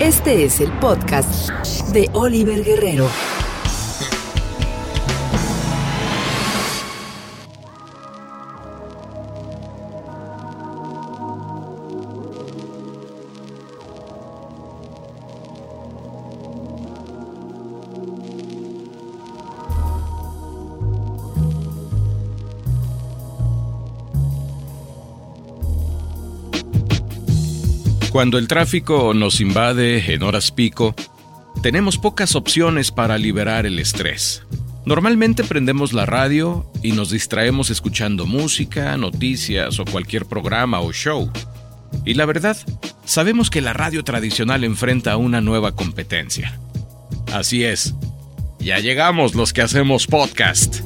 Este es el podcast de Oliver Guerrero. Cuando el tráfico nos invade en horas pico, tenemos pocas opciones para liberar el estrés. Normalmente prendemos la radio y nos distraemos escuchando música, noticias o cualquier programa o show. Y la verdad, sabemos que la radio tradicional enfrenta una nueva competencia. Así es, ya llegamos los que hacemos podcast.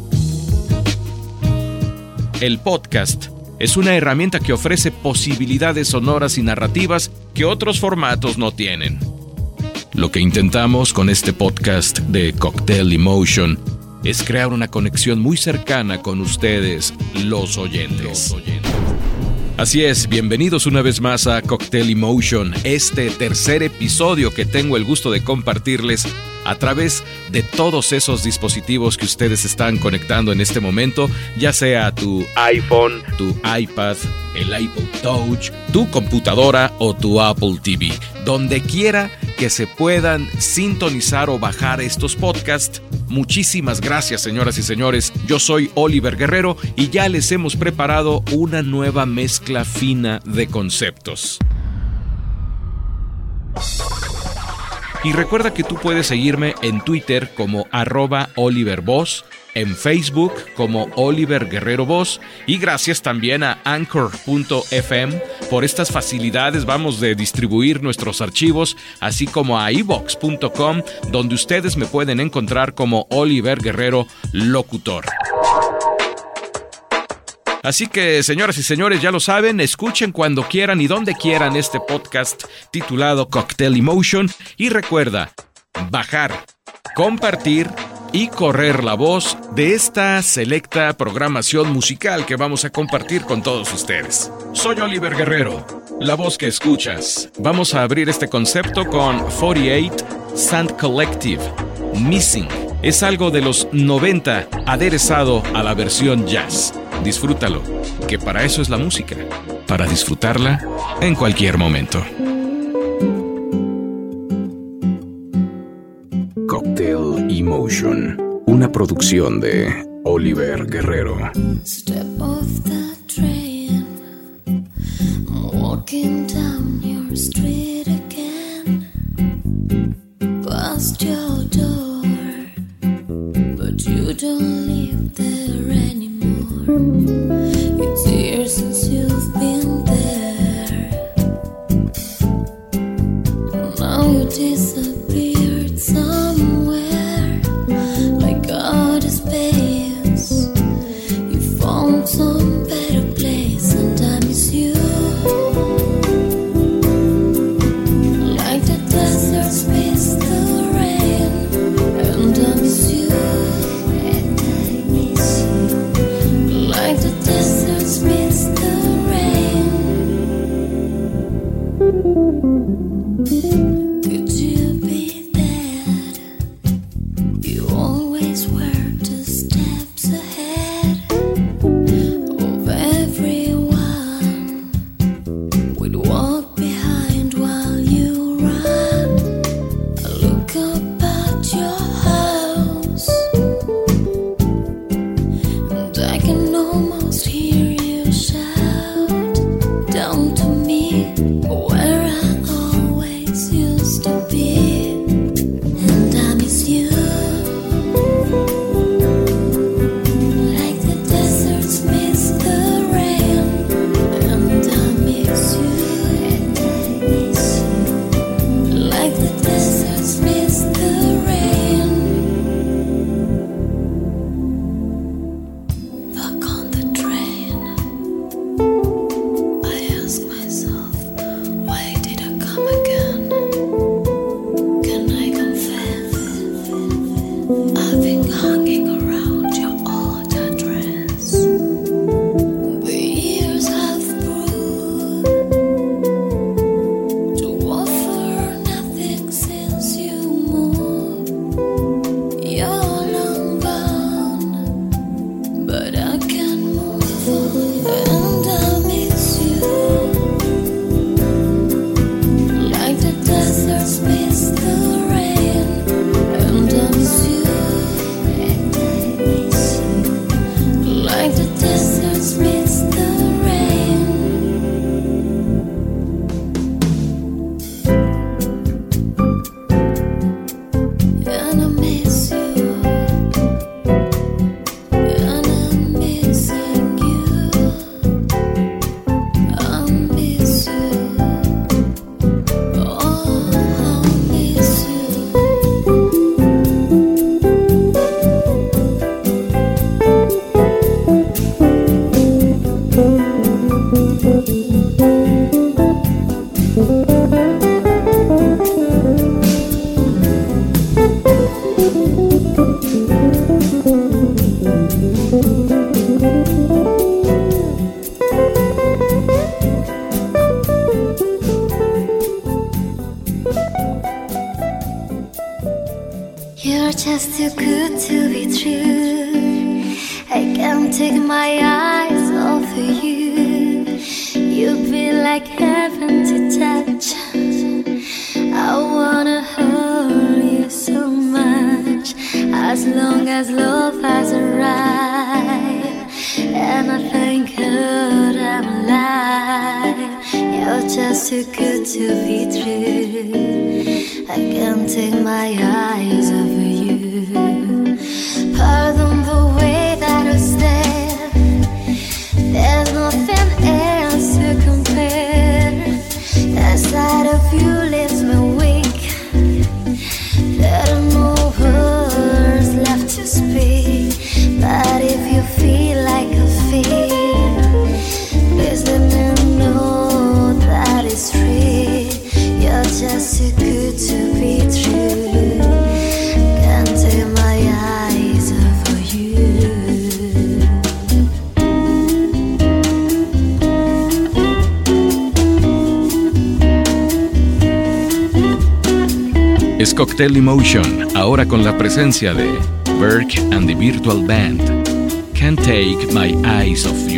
El podcast es una herramienta que ofrece posibilidades sonoras y narrativas que otros formatos no tienen. Lo que intentamos con este podcast de Cocktail Emotion es crear una conexión muy cercana con ustedes, los oyentes. Así es, bienvenidos una vez más a Cocktail Emotion, este tercer episodio que tengo el gusto de compartirles a través de todos esos dispositivos que ustedes están conectando en este momento, ya sea tu iPhone, tu iPad, el iPod Touch, tu computadora o tu Apple TV. Donde quiera que se puedan sintonizar o bajar estos podcasts. Muchísimas gracias, señoras y señores. Yo soy Oliver Guerrero y ya les hemos preparado una nueva mezcla fina de conceptos. Y recuerda que tú puedes seguirme en Twitter como arroba en Facebook como Oliver Guerrero y gracias también a Anchor.fm por estas facilidades vamos de distribuir nuestros archivos así como a iVox.com donde ustedes me pueden encontrar como Oliver Guerrero Locutor. Así que, señoras y señores, ya lo saben, escuchen cuando quieran y donde quieran este podcast titulado Cocktail Emotion y recuerda, bajar, compartir y correr la voz de esta selecta programación musical que vamos a compartir con todos ustedes. Soy Oliver Guerrero, la voz que escuchas. Vamos a abrir este concepto con 48 Sand Collective, Missing. Es algo de los 90 aderezado a la versión jazz. Disfrútalo, que para eso es la música, para disfrutarla en cualquier momento. Cocktail Emotion, una producción de Oliver Guerrero. Step off the train, walking down your street Love has arrived, and I thank God I'm alive. You're just too good to be true. I can't take my eyes off you. es Cocktail Emotion, ahora con la presencia de Burke and the Virtual Band. Can't Take My Eyes Off You.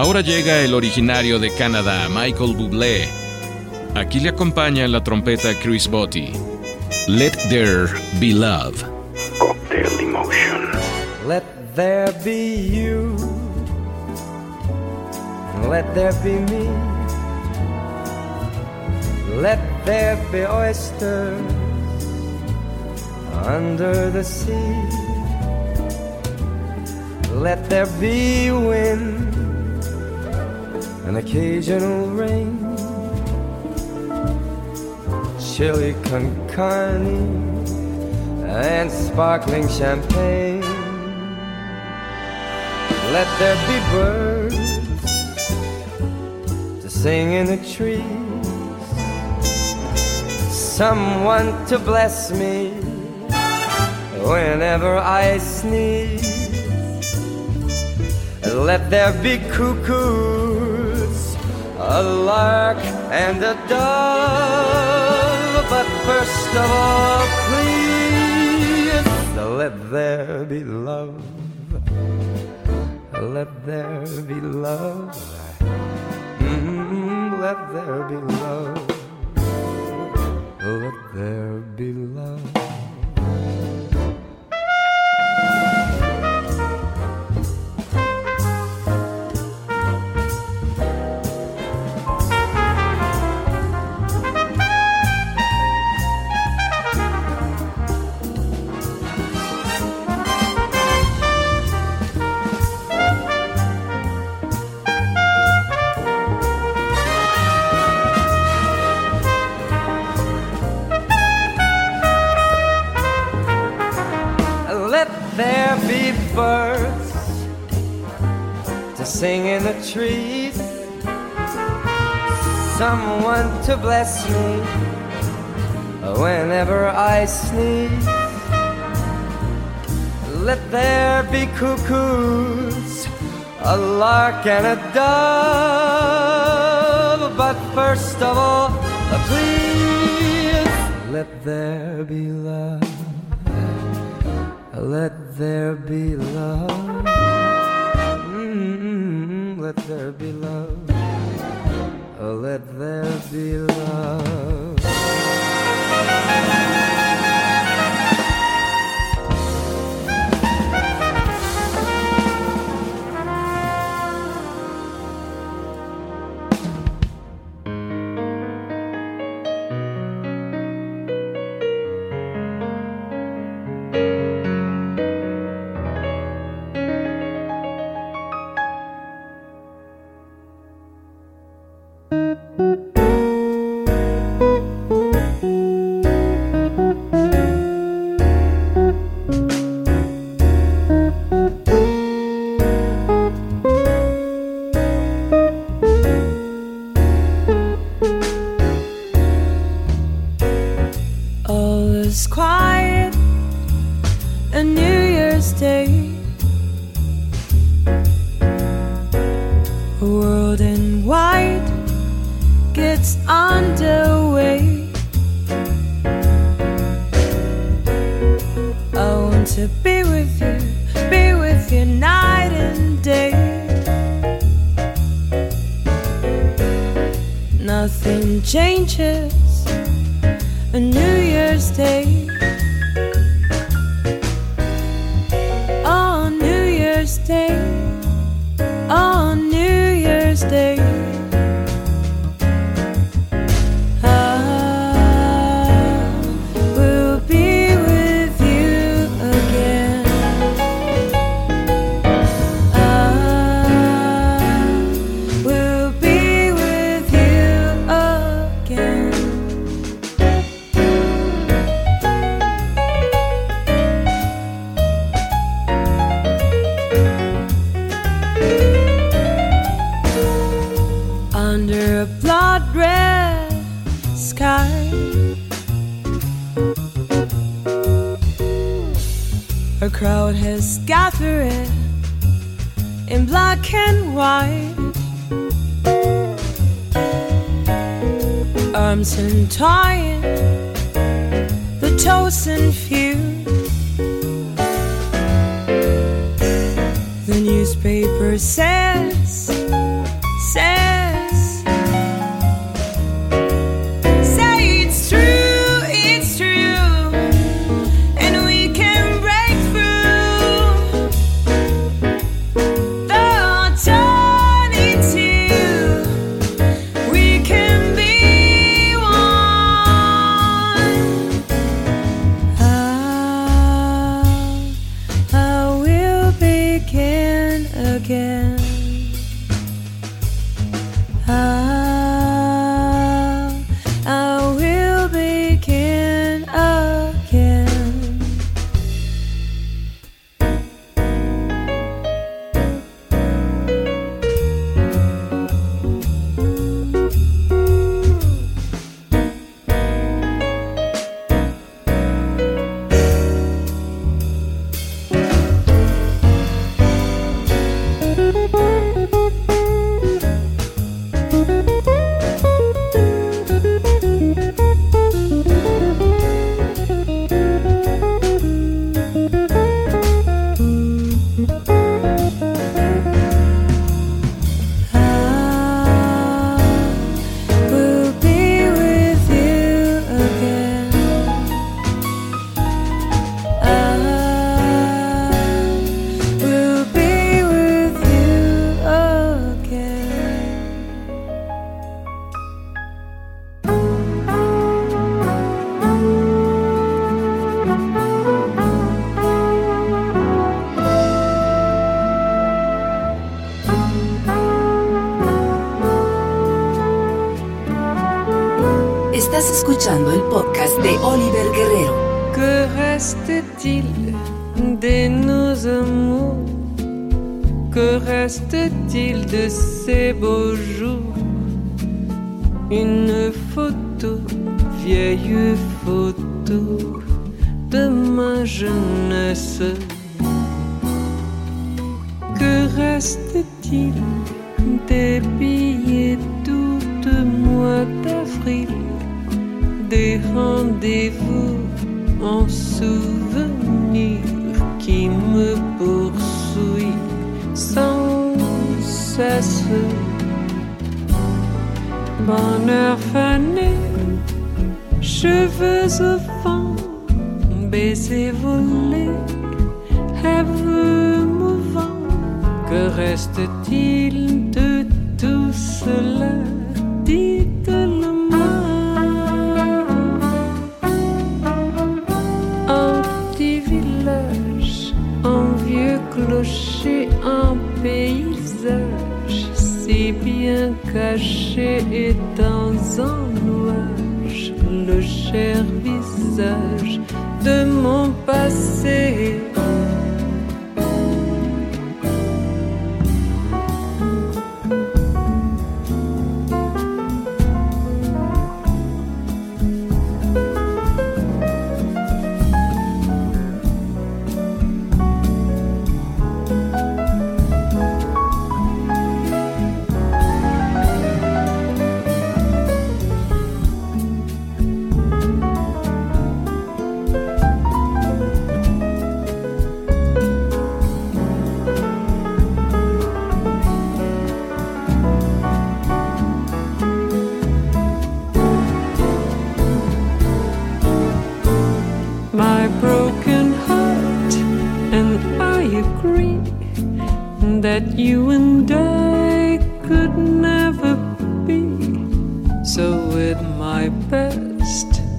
Ahora llega el originario de Canadá, Michael Bublé. Aquí le acompaña la trompeta Chris Botti. Let there be love. Cocktail emotion. Let there be you. Let there be me. Let there be oysters under the sea. Let there be wind an occasional rain. Chili con carne and sparkling champagne. Let there be birds to sing in the trees. Someone to bless me whenever I sneeze. Let there be cuckoos a lark, and a dove. But first of all, please, let there be love. Let there be love. Mm, let there be love. Let there be love. Sing in the trees, someone to bless me whenever I sneeze. Let there be cuckoos, a lark and a dove, but first of all, please let there be love. Let there be love. Let there be love. Oh, Let there be love. Again. Reste-t-il de ces beaux cela? Dites-le-moi. Un petit village, un vieux clocher, un paysage si bien caché et dans un nuage, le cher visage de mon passé.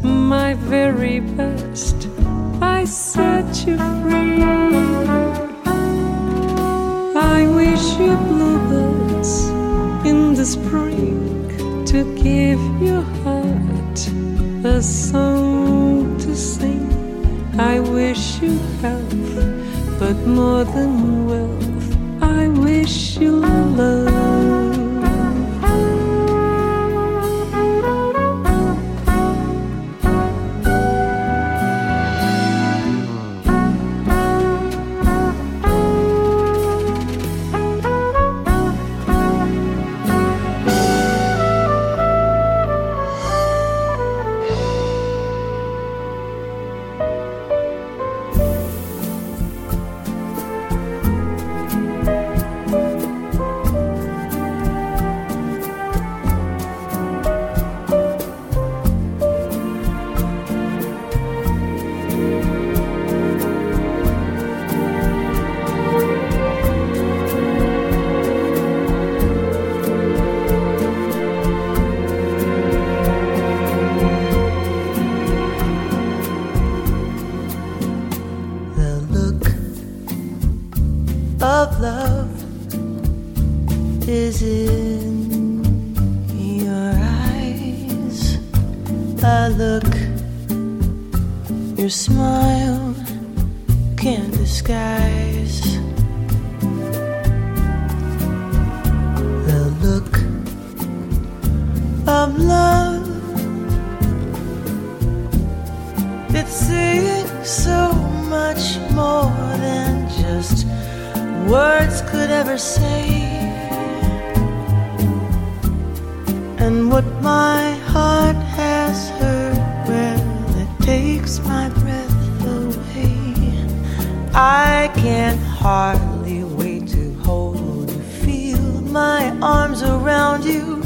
My very best, I set you free. I wish you bluebirds in the spring to give your heart a song to sing. I wish you health, but more than wealth, I wish you love. Of love is in your eyes. A look your smile can't disguise. The look of love it's saying so much more than just words could ever say. And what my heart has heard, well, it takes my breath away. I can hardly wait to hold you, feel my arms around you.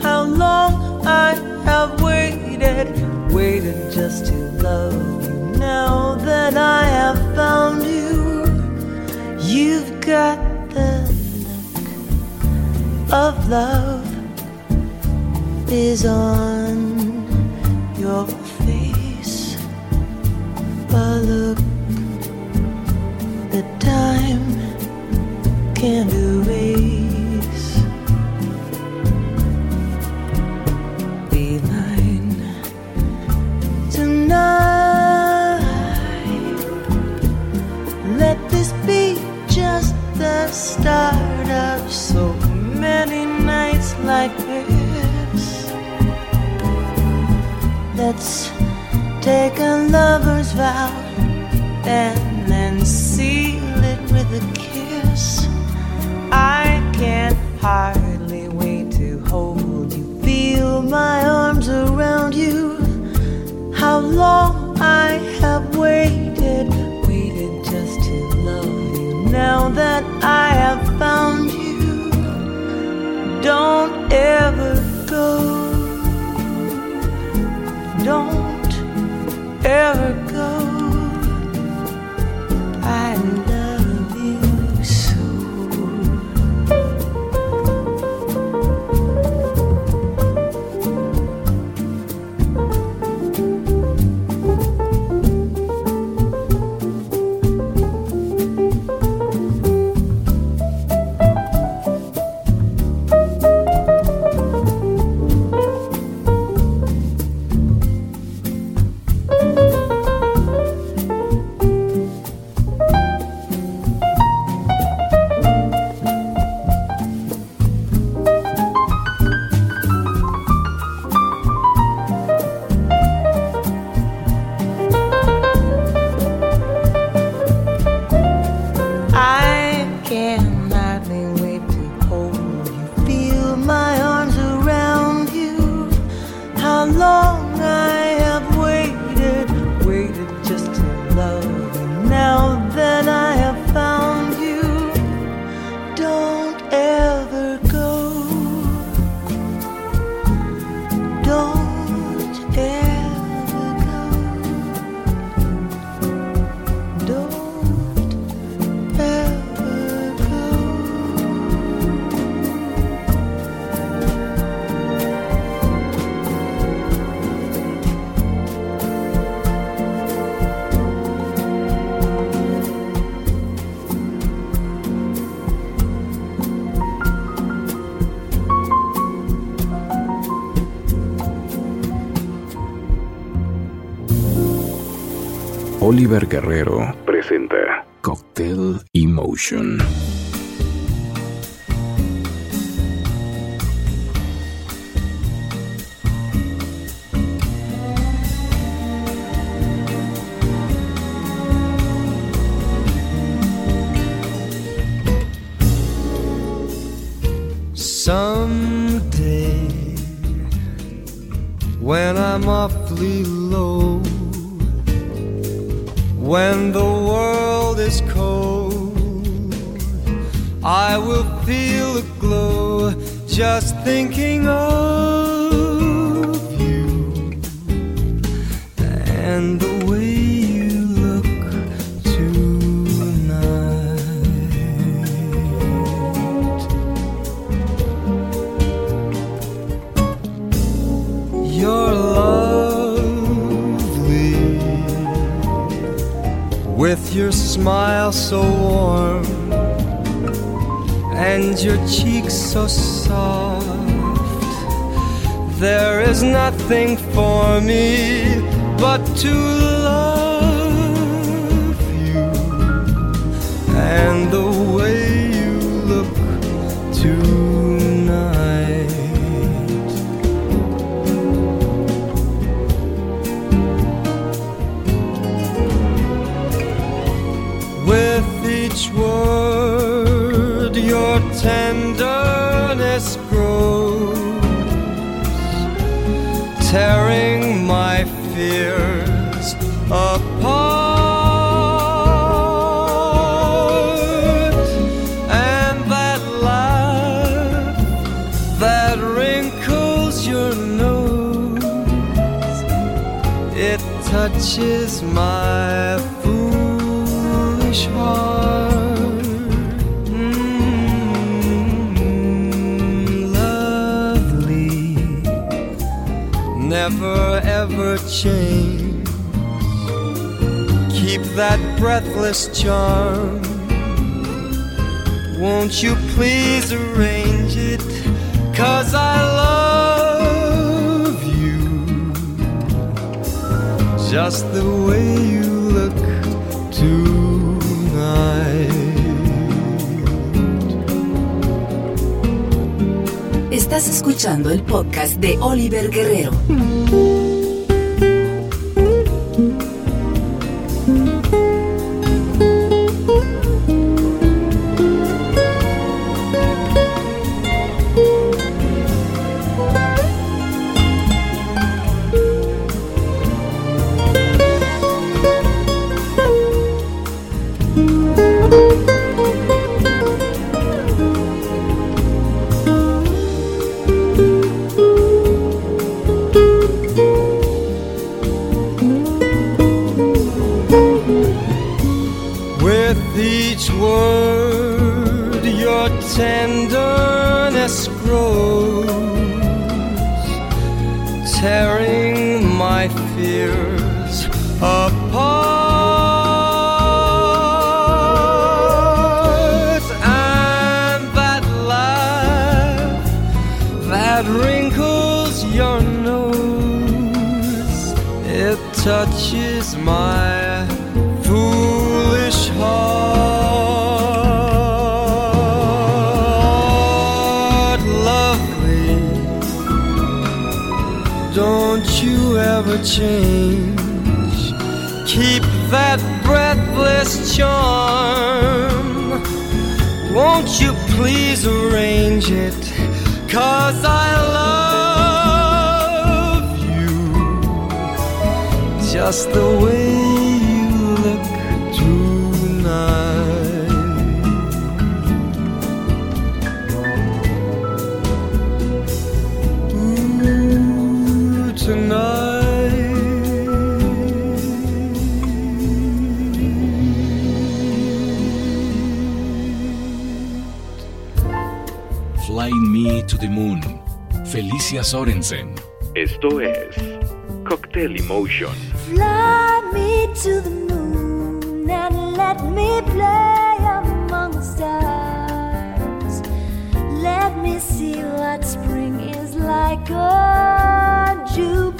How long I have waited, waited just to love you. Now that I have found you, you've got the look of love is on your face. A look that time can't erase. start up so many nights like this. Let's take a lover's vow and then seal it with a kiss. I can hardly wait to hold you, feel my arms around you. How long I have waited. now that I have found you, don't ever go. Don't ever Oliver Guerrero presenta Cocktail Emotion. Estás escuchando el podcast de Oliver Guerrero. you ever change. Keep that breathless charm. Won't you please arrange it? Cause I love you just the way to the Moon, Felicia Sorensen. Esto es Cóctel Emotion. Fly me to the moon and let me play among the stars. Let me see what spring is like on Jupiter.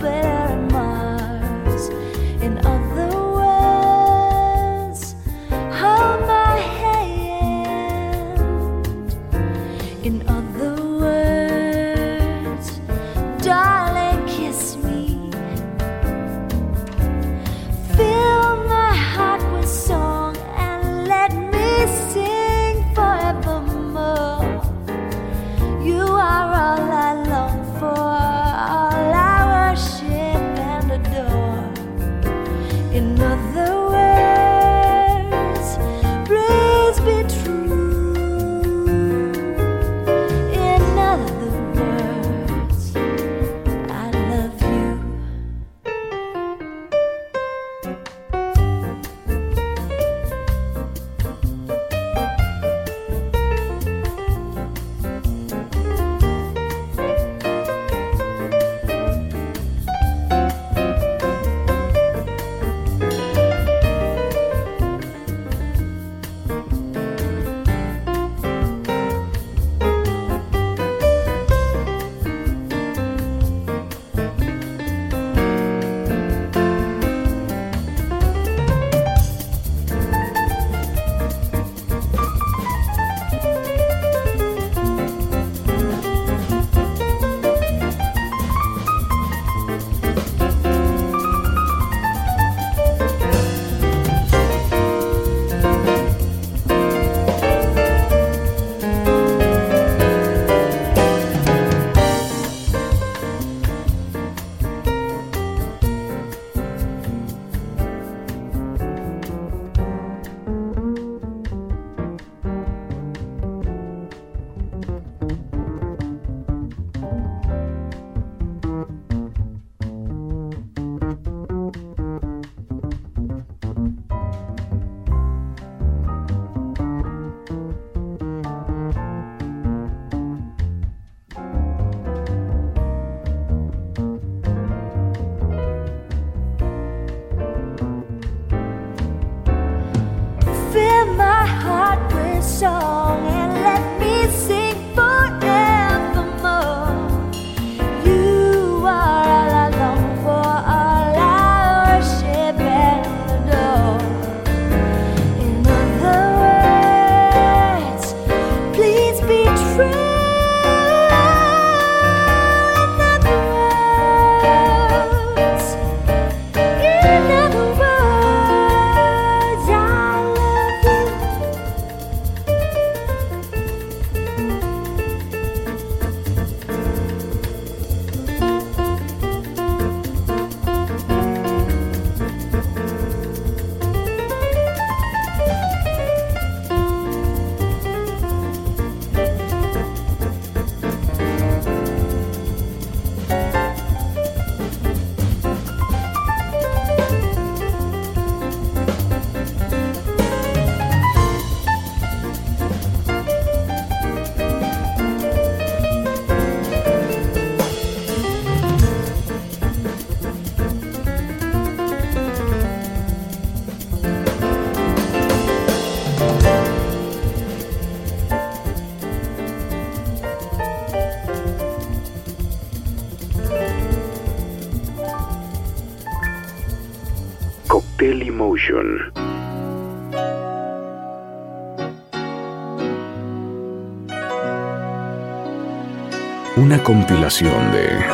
Una compilación de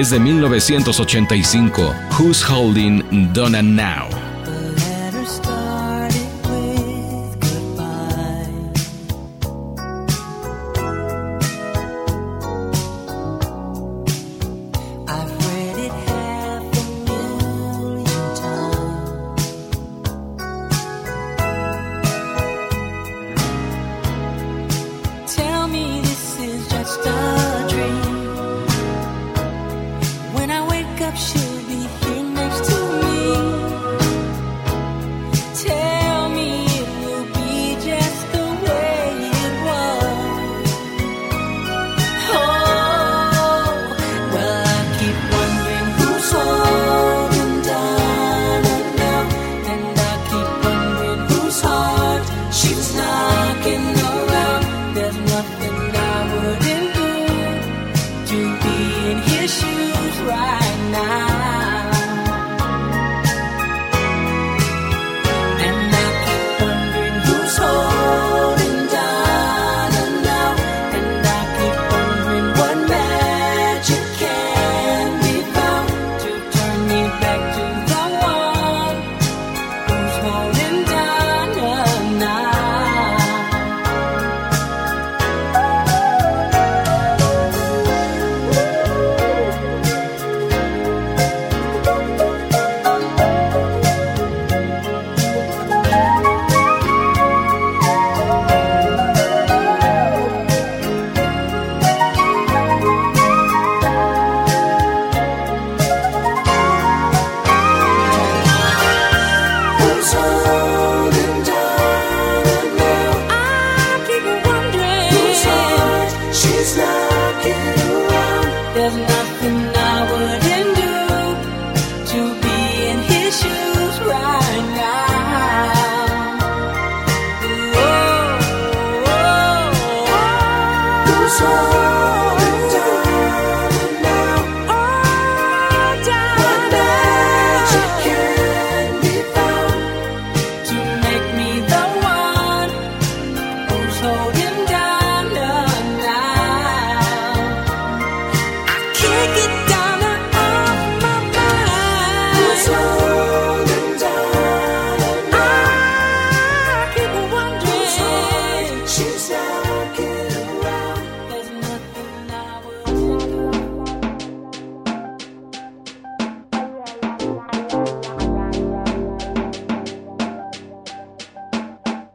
es de 1985, Who's Holding Donna Now?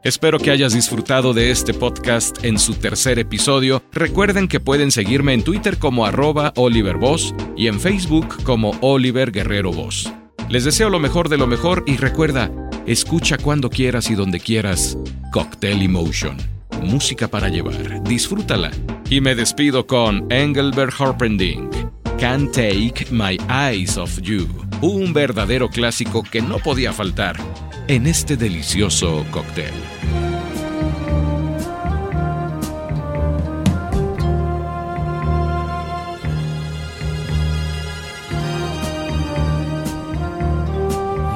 Espero que hayas disfrutado de este podcast en su tercer episodio. Recuerden que pueden seguirme en Twitter como arroba Oliver y en Facebook como Oliver Guerrero Boss. Les deseo lo mejor de lo mejor y recuerda, escucha cuando quieras y donde quieras Cocktail Emotion. Música para llevar, disfrútala. Y me despido con Engelbert Harpending. Can't Take My Eyes Off You, un verdadero clásico que no podía faltar en este delicioso cóctel.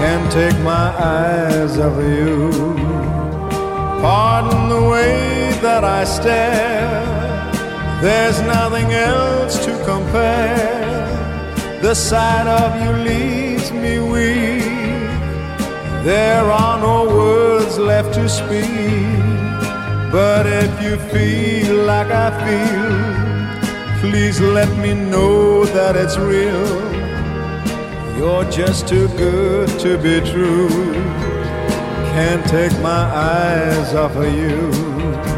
Can't take my eyes off of you. Pardon the way that I stare. There's nothing else to compare. The sight of you leaves me weak. There are no words left to speak. But if you feel like I feel, please let me know that it's real. You're just too good to be true. Can't take my eyes off of you.